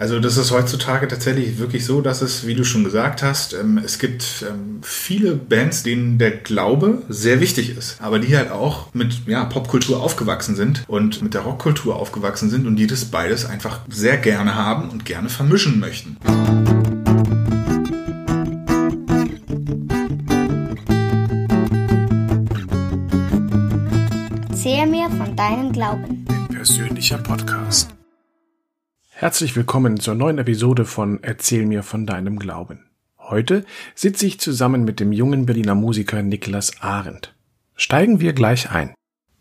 Also das ist heutzutage tatsächlich wirklich so, dass es, wie du schon gesagt hast, ähm, es gibt ähm, viele Bands, denen der Glaube sehr wichtig ist, aber die halt auch mit ja, Popkultur aufgewachsen sind und mit der Rockkultur aufgewachsen sind und die das beides einfach sehr gerne haben und gerne vermischen möchten. Erzähl mir von deinem Glauben. Ein persönlicher Podcast. Herzlich willkommen zur neuen Episode von Erzähl mir von deinem Glauben. Heute sitze ich zusammen mit dem jungen Berliner Musiker Niklas Arendt. Steigen wir gleich ein.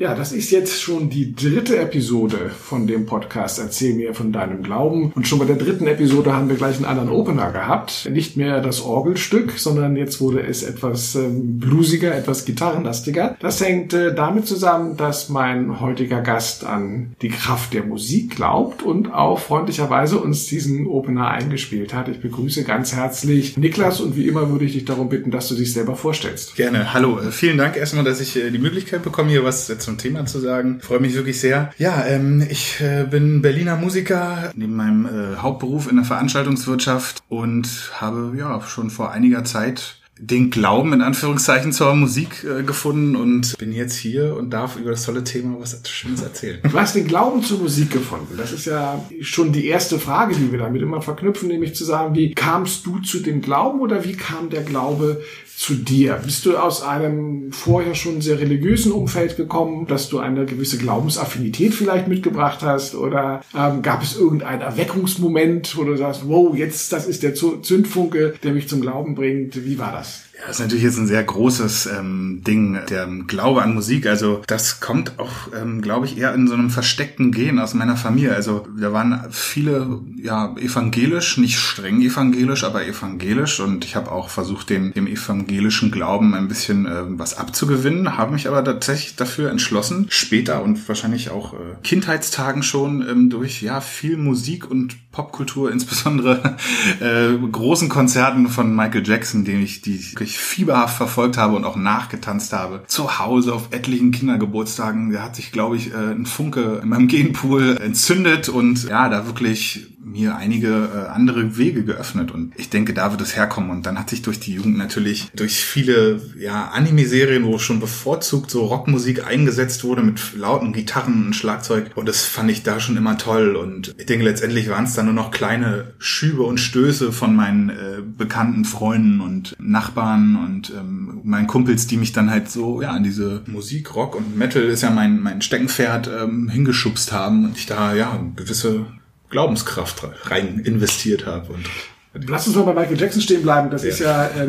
Ja, das ist jetzt schon die dritte Episode von dem Podcast Erzähl mir von deinem Glauben. Und schon bei der dritten Episode haben wir gleich einen anderen Opener gehabt. Nicht mehr das Orgelstück, sondern jetzt wurde es etwas ähm, bluesiger, etwas gitarrenlastiger. Das hängt äh, damit zusammen, dass mein heutiger Gast an die Kraft der Musik glaubt und auch freundlicherweise uns diesen Opener eingespielt hat. Ich begrüße ganz herzlich Niklas und wie immer würde ich dich darum bitten, dass du dich selber vorstellst. Gerne. Hallo. Äh, vielen Dank erstmal, dass ich äh, die Möglichkeit bekomme, hier was zu zum Thema zu sagen. freue mich wirklich sehr. Ja, ähm, ich äh, bin Berliner Musiker neben meinem äh, Hauptberuf in der Veranstaltungswirtschaft und habe ja schon vor einiger Zeit den Glauben in Anführungszeichen zur Musik äh, gefunden und bin jetzt hier und darf über das tolle Thema was Schönes erzählen. Du hast den Glauben zur Musik gefunden. Das ist ja schon die erste Frage, die wir damit immer verknüpfen, nämlich zu sagen, wie kamst du zu dem Glauben oder wie kam der Glaube zu dir? Bist du aus einem vorher schon sehr religiösen Umfeld gekommen, dass du eine gewisse Glaubensaffinität vielleicht mitgebracht hast? Oder ähm, gab es irgendeinen Erweckungsmoment, wo du sagst, wow, jetzt das ist der Zündfunke, der mich zum Glauben bringt? Wie war das? Ja, das ist natürlich jetzt ein sehr großes ähm, Ding, der Glaube an Musik. Also das kommt auch, ähm, glaube ich, eher in so einem versteckten Gen aus meiner Familie. Also da waren viele ja evangelisch, nicht streng evangelisch, aber evangelisch. Und ich habe auch versucht, dem, dem evangelischen Glauben ein bisschen äh, was abzugewinnen, habe mich aber tatsächlich dafür entschlossen, später und wahrscheinlich auch äh, Kindheitstagen schon ähm, durch ja viel Musik und Popkultur, insbesondere äh, großen Konzerten von Michael Jackson, den ich die fieberhaft verfolgt habe und auch nachgetanzt habe. Zu Hause auf etlichen Kindergeburtstagen, da hat sich, glaube ich, äh, ein Funke in meinem Genpool entzündet und ja, da wirklich mir einige äh, andere Wege geöffnet. Und ich denke, da wird es herkommen. Und dann hat sich durch die Jugend natürlich durch viele ja Anime-Serien, wo schon bevorzugt so Rockmusik eingesetzt wurde mit lauten Gitarren und Schlagzeug. Und das fand ich da schon immer toll. Und ich denke, letztendlich waren es dann nur noch kleine Schübe und Stöße von meinen äh, bekannten Freunden und Nachbarn und ähm, meinen Kumpels, die mich dann halt so ja an diese Musik, Rock und Metal ist ja mein mein Steckenpferd ähm, hingeschubst haben und ich da ja gewisse Glaubenskraft rein investiert habe und Lass uns mal bei Michael Jackson stehen bleiben. Das ja. ist ja, äh,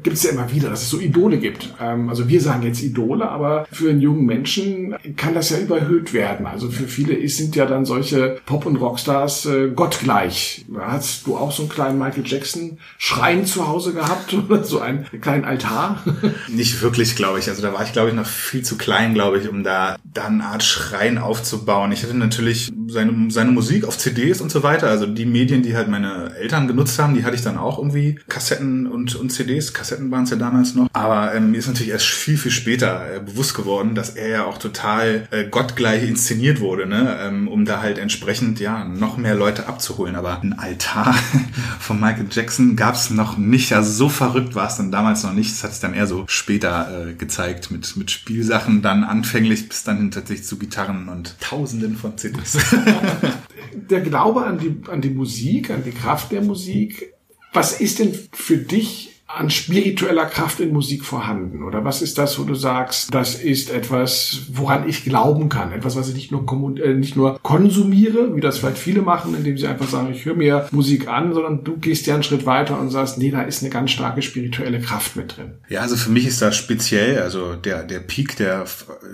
gibt es ja immer wieder, dass es so Idole gibt. Ähm, also wir sagen jetzt Idole, aber für einen jungen Menschen kann das ja überhöht werden. Also für viele ist, sind ja dann solche Pop- und Rockstars äh, gottgleich. Hast du auch so einen kleinen Michael Jackson Schrein zu Hause gehabt oder so einen kleinen Altar? Nicht wirklich, glaube ich. Also da war ich, glaube ich, noch viel zu klein, glaube ich, um da, da eine Art Schrein aufzubauen. Ich hatte natürlich seine, seine Musik auf CDs und so weiter. Also die Medien, die halt meine Eltern genutzt haben, die hatte ich dann auch irgendwie. Kassetten und, und CDs, Kassetten waren es ja damals noch. Aber ähm, mir ist natürlich erst viel, viel später äh, bewusst geworden, dass er ja auch total äh, gottgleich inszeniert wurde, ne? Ähm, um da halt entsprechend ja noch mehr Leute abzuholen. Aber ein Altar von Michael Jackson gab es noch nicht. Also so verrückt war es dann damals noch nicht. Das hat es dann eher so später äh, gezeigt mit, mit Spielsachen, dann anfänglich bis dann tatsächlich zu Gitarren und Tausenden von CDs. der Glaube an die, an die Musik, an die Kraft der Musik, was ist denn für dich an spiritueller Kraft in Musik vorhanden? Oder was ist das, wo du sagst, das ist etwas, woran ich glauben kann? Etwas, was ich nicht nur, äh, nicht nur konsumiere, wie das vielleicht viele machen, indem sie einfach sagen, ich höre mir Musik an, sondern du gehst ja einen Schritt weiter und sagst, nee, da ist eine ganz starke spirituelle Kraft mit drin. Ja, also für mich ist das speziell, also der, der Peak, der,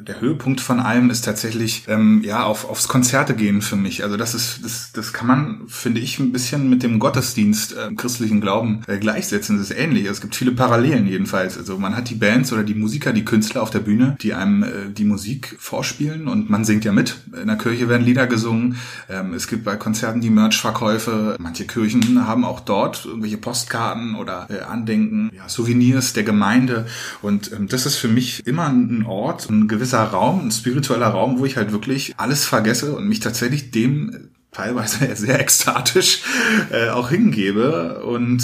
der Höhepunkt von allem ist tatsächlich, ähm, ja, auf, aufs Konzerte gehen für mich. Also das ist, das, das kann man, finde ich, ein bisschen mit dem Gottesdienst äh, christlichen Glauben äh, gleichsetzen. Das ist ähnlich ähnlich. Es gibt viele Parallelen jedenfalls. Also man hat die Bands oder die Musiker, die Künstler auf der Bühne, die einem äh, die Musik vorspielen und man singt ja mit. In der Kirche werden Lieder gesungen. Ähm, es gibt bei Konzerten die Merch-Verkäufe. Manche Kirchen haben auch dort irgendwelche Postkarten oder äh, Andenken, ja, Souvenirs der Gemeinde. Und ähm, das ist für mich immer ein Ort, ein gewisser Raum, ein spiritueller Raum, wo ich halt wirklich alles vergesse und mich tatsächlich dem teilweise sehr ekstatisch äh, auch hingebe und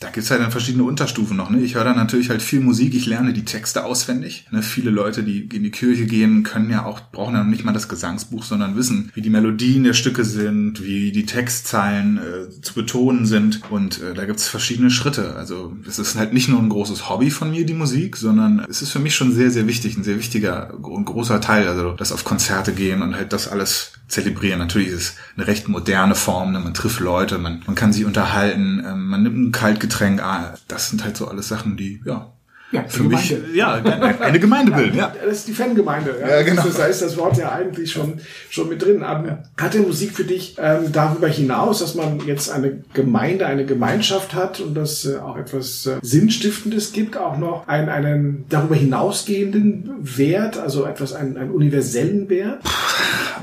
da gibt's halt dann verschiedene Unterstufen noch. Ne? Ich höre dann natürlich halt viel Musik, ich lerne die Texte auswendig. Ne? Viele Leute, die in die Kirche gehen, können ja auch, brauchen ja nicht mal das Gesangsbuch, sondern wissen, wie die Melodien der Stücke sind, wie die Textzeilen äh, zu betonen sind. Und äh, da gibt's verschiedene Schritte. Also es ist halt nicht nur ein großes Hobby von mir, die Musik, sondern es ist für mich schon sehr, sehr wichtig, ein sehr wichtiger und großer Teil. Also das auf Konzerte gehen und halt das alles zelebrieren. Natürlich ist es eine recht moderne Form, ne? man trifft Leute, man, man kann sie unterhalten, ähm, man nimmt ein Kalt Getränk, ah, das sind halt so alles Sachen, die, ja, ja, für mich, ja, eine Gemeinde bilden, ja. Das ist die Fangemeinde. Ja, ja genau. Das heißt, das Wort ja eigentlich schon, schon mit drin. Aber hat die Musik für dich ähm, darüber hinaus, dass man jetzt eine Gemeinde, eine Gemeinschaft hat und das äh, auch etwas äh, Sinnstiftendes gibt, auch noch einen, einen darüber hinausgehenden Wert, also etwas, einen, einen universellen Wert?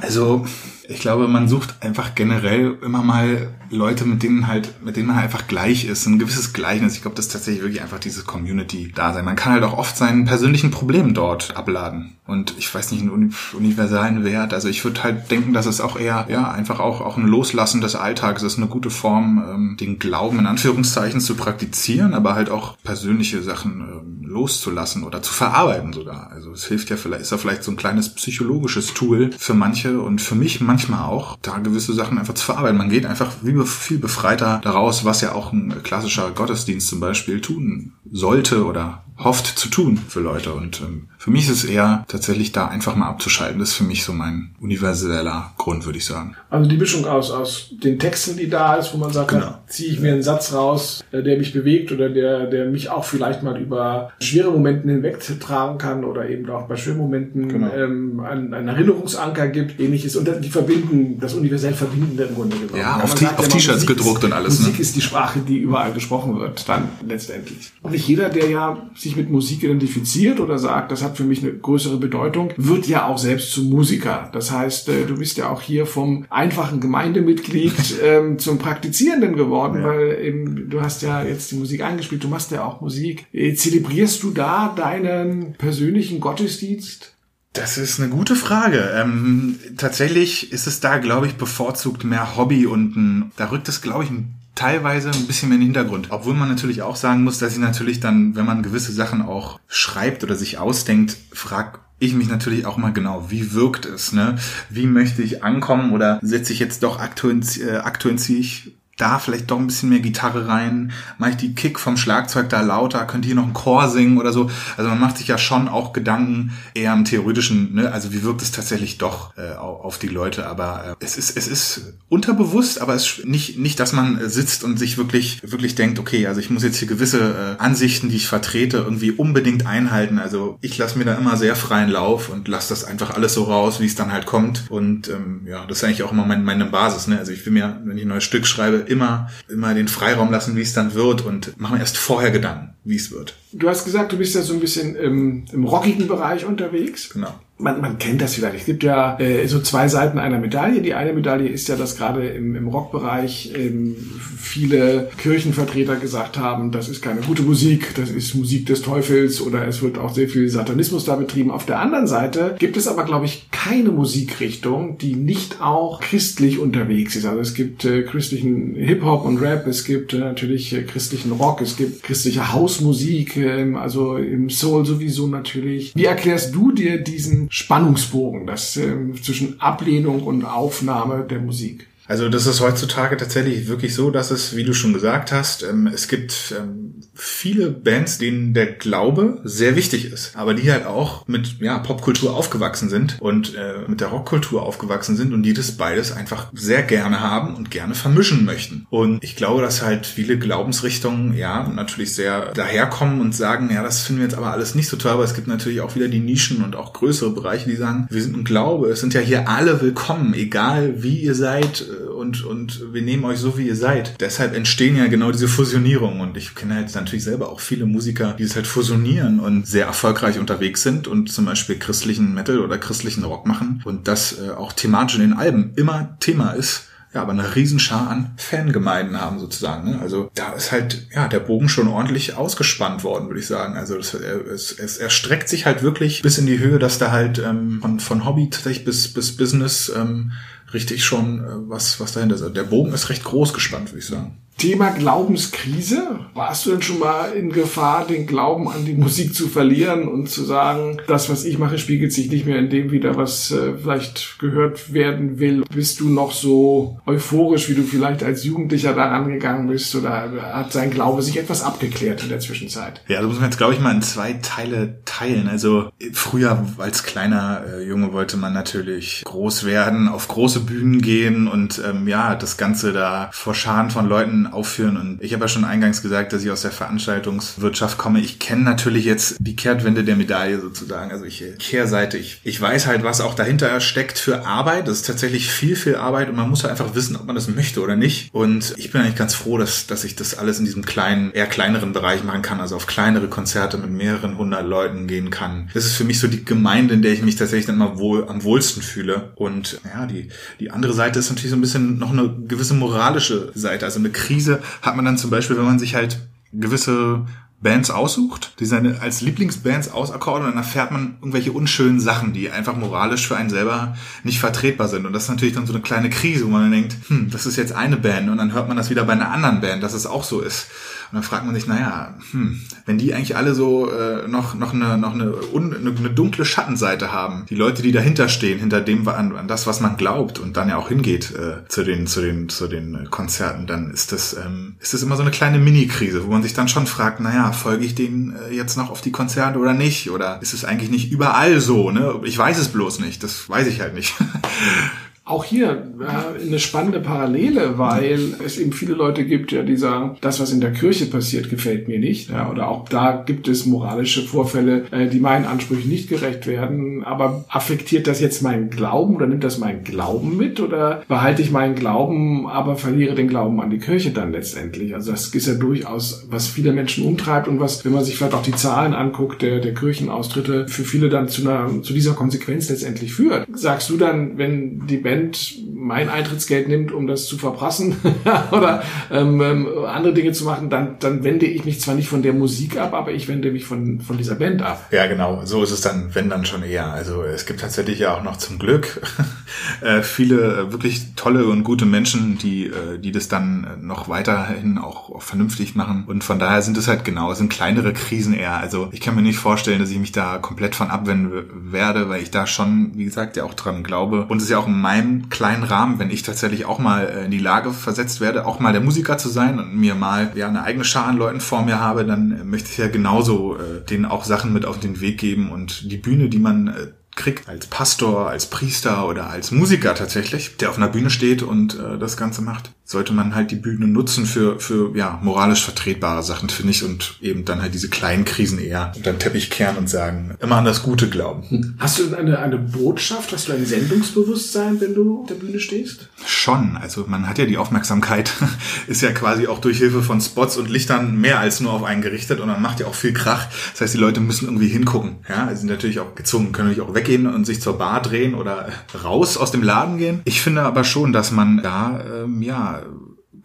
Also, ich glaube, man sucht einfach generell immer mal Leute, mit denen halt, mit denen man einfach gleich ist, ein gewisses Gleichnis. Ich glaube, das ist tatsächlich wirklich einfach dieses Community-Dasein. Man kann halt auch oft seinen persönlichen Problem dort abladen. Und ich weiß nicht, einen universalen Wert. Also ich würde halt denken, dass es auch eher, ja, einfach auch, auch ein Loslassen des Alltags ist eine gute Form, ähm, den Glauben in Anführungszeichen zu praktizieren, aber halt auch persönliche Sachen ähm, loszulassen oder zu verarbeiten sogar. Also es hilft ja vielleicht, ist ja vielleicht so ein kleines psychologisches Tool für manche und für mich manchmal auch, da gewisse Sachen einfach zu verarbeiten. Man geht einfach wie viel befreiter daraus, was ja auch ein klassischer Gottesdienst zum Beispiel tun sollte oder hofft zu tun für Leute. Und ähm, für mich ist es eher tatsächlich da einfach mal abzuschalten. Das ist für mich so mein universeller Grund, würde ich sagen. Also die Mischung aus, aus den Texten, die da ist, wo man sagt, genau. ziehe ich mir einen Satz raus, äh, der mich bewegt oder der, der mich auch vielleicht mal über schwere Momenten hinweg tragen kann oder eben auch bei schweren Momenten genau. ähm, einen, einen Erinnerungsanker gibt, ähnliches. Und die verbinden, das universell Verbindende im Grunde genommen. Ja, auf, ja, auf T-Shirts gedruckt und alles. Musik ne? ist die Sprache, die überall gesprochen wird, dann letztendlich. Und nicht jeder, der ja sich mit Musik identifiziert oder sagt, das hat für mich eine größere Bedeutung, wird ja auch selbst zum Musiker. Das heißt, äh, du bist ja auch hier vom einfachen Gemeindemitglied ähm, zum Praktizierenden geworden, ja. weil eben, du hast ja jetzt die Musik eingespielt, du machst ja auch Musik. Äh, zelebrierst du da deinen persönlichen Gottesdienst? Das ist eine gute Frage. Ähm, tatsächlich ist es da, glaube ich, bevorzugt mehr Hobby und ein, da rückt es, glaube ich, ein teilweise ein bisschen mehr in den Hintergrund. Obwohl man natürlich auch sagen muss, dass ich natürlich dann, wenn man gewisse Sachen auch schreibt oder sich ausdenkt, frag ich mich natürlich auch mal genau, wie wirkt es, ne? Wie möchte ich ankommen oder setze ich jetzt doch aktuell, äh, aktuell ziehe ich da vielleicht doch ein bisschen mehr Gitarre rein, mache ich die Kick vom Schlagzeug da lauter, könnte hier noch ein Chor singen oder so. Also man macht sich ja schon auch Gedanken eher im theoretischen, ne? also wie wirkt es tatsächlich doch äh, auf die Leute. Aber äh, es ist es ist unterbewusst, aber es ist nicht nicht, dass man äh, sitzt und sich wirklich wirklich denkt, okay, also ich muss jetzt hier gewisse äh, Ansichten, die ich vertrete, irgendwie unbedingt einhalten. Also ich lasse mir da immer sehr freien Lauf und lasse das einfach alles so raus, wie es dann halt kommt. Und ähm, ja, das ist eigentlich auch immer mein, meine Basis. Ne? Also ich will mir, wenn ich ein neues Stück schreibe, immer, immer den Freiraum lassen, wie es dann wird und machen erst vorher Gedanken, wie es wird. Du hast gesagt, du bist ja so ein bisschen im, im rockigen Bereich unterwegs. Genau man, man kennt das vielleicht. Es gibt ja äh, so zwei Seiten einer Medaille. Die eine Medaille ist ja, dass gerade im, im Rockbereich ähm, viele Kirchenvertreter gesagt haben, das ist keine gute Musik, das ist Musik des Teufels oder es wird auch sehr viel Satanismus da betrieben. Auf der anderen Seite gibt es aber, glaube ich, keine Musikrichtung, die nicht auch christlich unterwegs ist. Also es gibt äh, christlichen Hip-Hop und Rap, es gibt äh, natürlich äh, christlichen Rock, es gibt christliche Hausmusik, äh, also im Soul sowieso natürlich. Wie erklärst du dir diesen Spannungsbogen, das äh, zwischen Ablehnung und Aufnahme der Musik. Also das ist heutzutage tatsächlich wirklich so, dass es, wie du schon gesagt hast, ähm, es gibt ähm, viele Bands, denen der Glaube sehr wichtig ist, aber die halt auch mit ja, Popkultur aufgewachsen sind und äh, mit der Rockkultur aufgewachsen sind und die das beides einfach sehr gerne haben und gerne vermischen möchten. Und ich glaube, dass halt viele Glaubensrichtungen ja natürlich sehr daherkommen und sagen, ja, das finden wir jetzt aber alles nicht so toll, aber es gibt natürlich auch wieder die Nischen und auch größere Bereiche, die sagen, wir sind ein Glaube, es sind ja hier alle willkommen, egal wie ihr seid und, und wir nehmen euch so, wie ihr seid. Deshalb entstehen ja genau diese Fusionierungen und ich kenne halt natürlich selber auch viele Musiker, die es halt fusionieren und sehr erfolgreich unterwegs sind und zum Beispiel christlichen Metal oder christlichen Rock machen und das äh, auch thematisch in den Alben immer Thema ist ja, aber eine Riesenschar an Fangemeinden haben sozusagen. Ne? Also da ist halt ja der Bogen schon ordentlich ausgespannt worden, würde ich sagen. Also das, es, es erstreckt sich halt wirklich bis in die Höhe, dass da halt ähm, von, von Hobby tatsächlich bis, bis Business ähm, richtig schon, äh, was, was dahinter ist. Also der Bogen ist recht groß gespannt, würde ich sagen. Thema Glaubenskrise. Warst du denn schon mal in Gefahr, den Glauben an die Musik zu verlieren und zu sagen, das, was ich mache, spiegelt sich nicht mehr in dem wieder, was äh, vielleicht gehört werden will? Bist du noch so euphorisch, wie du vielleicht als Jugendlicher daran gegangen bist? Oder hat sein Glaube sich etwas abgeklärt in der Zwischenzeit? Ja, das muss man jetzt, glaube ich, mal in zwei Teile teilen. Also früher als kleiner äh, Junge wollte man natürlich groß werden, auf große Bühnen gehen und ähm, ja, das Ganze da vor Scharen von Leuten aufführen. Und ich habe ja schon eingangs gesagt, dass ich aus der Veranstaltungswirtschaft komme. Ich kenne natürlich jetzt die Kehrtwende der Medaille sozusagen. Also ich Kehrseite. Ich, ich weiß halt, was auch dahinter steckt für Arbeit. Das ist tatsächlich viel, viel Arbeit und man muss halt einfach wissen, ob man das möchte oder nicht. Und ich bin eigentlich ganz froh, dass, dass ich das alles in diesem kleinen, eher kleineren Bereich machen kann. Also auf kleinere Konzerte mit mehreren hundert Leuten gehen kann. Das ist für mich so die Gemeinde, in der ich mich tatsächlich dann mal wohl am wohlsten fühle. Und ja, die, die andere Seite ist natürlich so ein bisschen noch eine gewisse moralische Seite, also eine Krise Krise hat man dann zum Beispiel, wenn man sich halt gewisse Bands aussucht, die seine als Lieblingsbands ausakkorden, dann erfährt man irgendwelche unschönen Sachen, die einfach moralisch für einen selber nicht vertretbar sind. Und das ist natürlich dann so eine kleine Krise, wo man dann denkt, hm, das ist jetzt eine Band und dann hört man das wieder bei einer anderen Band, dass es auch so ist. Und dann fragt man sich, naja, hm, wenn die eigentlich alle so äh, noch, noch, eine, noch eine, un, eine, eine dunkle Schattenseite haben, die Leute, die dahinter stehen, hinter dem an, an das, was man glaubt und dann ja auch hingeht äh, zu den, zu den, zu den Konzerten, dann ist das, ähm, ist das immer so eine kleine Mini-Krise, wo man sich dann schon fragt, naja, folge ich denen äh, jetzt noch auf die Konzerte oder nicht? Oder ist es eigentlich nicht überall so? Ne? Ich weiß es bloß nicht, das weiß ich halt nicht. Auch hier äh, eine spannende Parallele, weil es eben viele Leute gibt, ja, die sagen, das, was in der Kirche passiert, gefällt mir nicht. Ja, oder auch da gibt es moralische Vorfälle, äh, die meinen Ansprüchen nicht gerecht werden. Aber affektiert das jetzt meinen Glauben oder nimmt das meinen Glauben mit? Oder behalte ich meinen Glauben, aber verliere den Glauben an die Kirche dann letztendlich? Also das ist ja durchaus, was viele Menschen umtreibt und was, wenn man sich vielleicht auch die Zahlen anguckt, der, der Kirchenaustritte, für viele dann zu, einer, zu dieser Konsequenz letztendlich führt. Sagst du dann, wenn die Band Band mein Eintrittsgeld nimmt, um das zu verprassen oder ähm, ähm, andere Dinge zu machen, dann, dann wende ich mich zwar nicht von der Musik ab, aber ich wende mich von, von dieser Band ab. Ja, genau. So ist es dann, wenn dann schon eher. Also es gibt tatsächlich ja auch noch zum Glück äh, viele äh, wirklich tolle und gute Menschen, die, äh, die das dann noch weiterhin auch, vernünftig machen. Und von daher sind es halt genau, sind kleinere Krisen eher. Also ich kann mir nicht vorstellen, dass ich mich da komplett von abwenden werde, weil ich da schon, wie gesagt, ja auch dran glaube. Und es ist ja auch in meinem meinem kleinen Rahmen, wenn ich tatsächlich auch mal äh, in die Lage versetzt werde, auch mal der Musiker zu sein und mir mal ja eine eigene Schar an Leuten vor mir habe, dann möchte ich ja genauso äh, denen auch Sachen mit auf den Weg geben und die Bühne, die man äh, kriegt als Pastor, als Priester oder als Musiker tatsächlich, der auf einer Bühne steht und äh, das Ganze macht sollte man halt die Bühne nutzen für, für ja, moralisch vertretbare Sachen, finde ich, und eben dann halt diese kleinen Krisen eher unter den Teppich kehren und sagen, immer an das Gute glauben. Hm. Hast du eine, eine Botschaft, hast du ein Sendungsbewusstsein, wenn du auf der Bühne stehst? Schon, also man hat ja die Aufmerksamkeit, ist ja quasi auch durch Hilfe von Spots und Lichtern mehr als nur auf einen gerichtet und man macht ja auch viel Krach. Das heißt, die Leute müssen irgendwie hingucken. Ja, sie sind natürlich auch gezwungen, können natürlich auch weggehen und sich zur Bar drehen oder raus aus dem Laden gehen. Ich finde aber schon, dass man da, ähm, ja,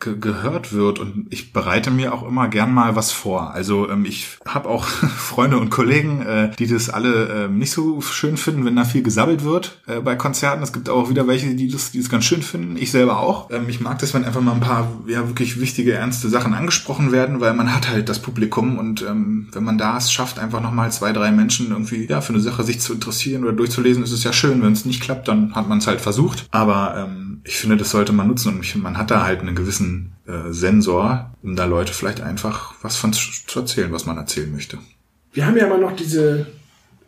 ge gehört wird und ich bereite mir auch immer gern mal was vor. Also ähm, ich habe auch Freunde und Kollegen, äh, die das alle äh, nicht so schön finden, wenn da viel gesabbelt wird äh, bei Konzerten. Es gibt auch wieder welche, die das, die das ganz schön finden. Ich selber auch. Ähm, ich mag das, wenn einfach mal ein paar ja wirklich wichtige, ernste Sachen angesprochen werden, weil man hat halt das Publikum und ähm, wenn man da es schafft, einfach nochmal zwei, drei Menschen irgendwie ja für eine Sache sich zu interessieren oder durchzulesen, ist es ja schön. Wenn es nicht klappt, dann hat man es halt versucht. Aber ähm, ich finde, das sollte man nutzen und ich, man hat da halt einen gewissen äh, Sensor, um da Leute vielleicht einfach was von zu erzählen, was man erzählen möchte. Wir haben ja immer noch diese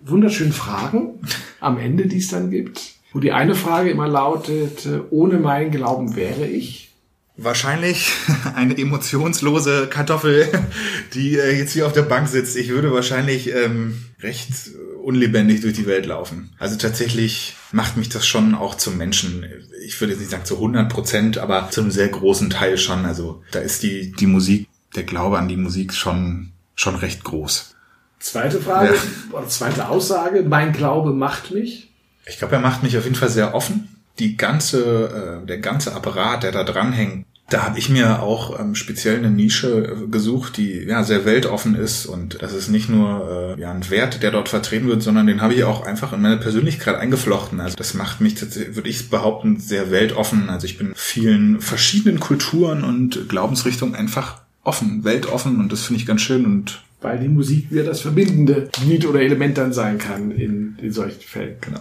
wunderschönen Fragen am Ende, die es dann gibt, wo die eine Frage immer lautet, äh, ohne meinen Glauben wäre ich. Wahrscheinlich eine emotionslose Kartoffel, die äh, jetzt hier auf der Bank sitzt. Ich würde wahrscheinlich ähm, recht unlebendig durch die Welt laufen. Also tatsächlich macht mich das schon auch zum Menschen. Ich würde jetzt nicht sagen zu 100 Prozent, aber zu einem sehr großen Teil schon. Also da ist die, die Musik, der Glaube an die Musik schon, schon recht groß. Zweite Frage, ja. oder zweite Aussage, mein Glaube macht mich? Ich glaube, er macht mich auf jeden Fall sehr offen. Die ganze, äh, der ganze Apparat, der da dranhängt, Da habe ich mir auch ähm, speziell eine Nische gesucht, die ja sehr weltoffen ist und das ist nicht nur äh, ja ein Wert, der dort vertreten wird, sondern den habe ich auch einfach in meine Persönlichkeit eingeflochten. Also das macht mich, würde ich behaupten, sehr weltoffen. Also ich bin vielen verschiedenen Kulturen und Glaubensrichtungen einfach offen, weltoffen und das finde ich ganz schön und weil die Musik wieder das verbindende Glied oder Element dann sein kann in, in solchen Fällen. Genau.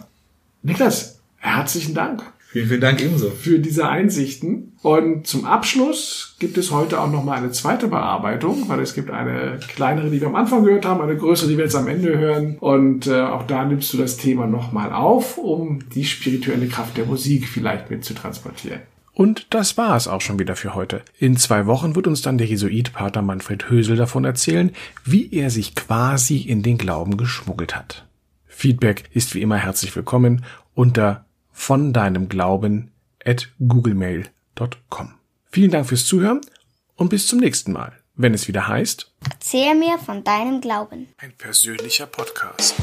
Niklas, herzlichen Dank. Vielen, vielen Dank ebenso. Für diese Einsichten. Und zum Abschluss gibt es heute auch nochmal eine zweite Bearbeitung, weil es gibt eine kleinere, die wir am Anfang gehört haben, eine größere, die wir jetzt am Ende hören. Und äh, auch da nimmst du das Thema nochmal auf, um die spirituelle Kraft der Musik vielleicht mit zu transportieren. Und das war es auch schon wieder für heute. In zwei Wochen wird uns dann der Jesuit Pater Manfred Hösel davon erzählen, wie er sich quasi in den Glauben geschmuggelt hat. Feedback ist wie immer herzlich willkommen unter von deinem Glauben at googlemail.com. Vielen Dank fürs Zuhören und bis zum nächsten Mal, wenn es wieder heißt Erzähl mir von deinem Glauben. Ein persönlicher Podcast.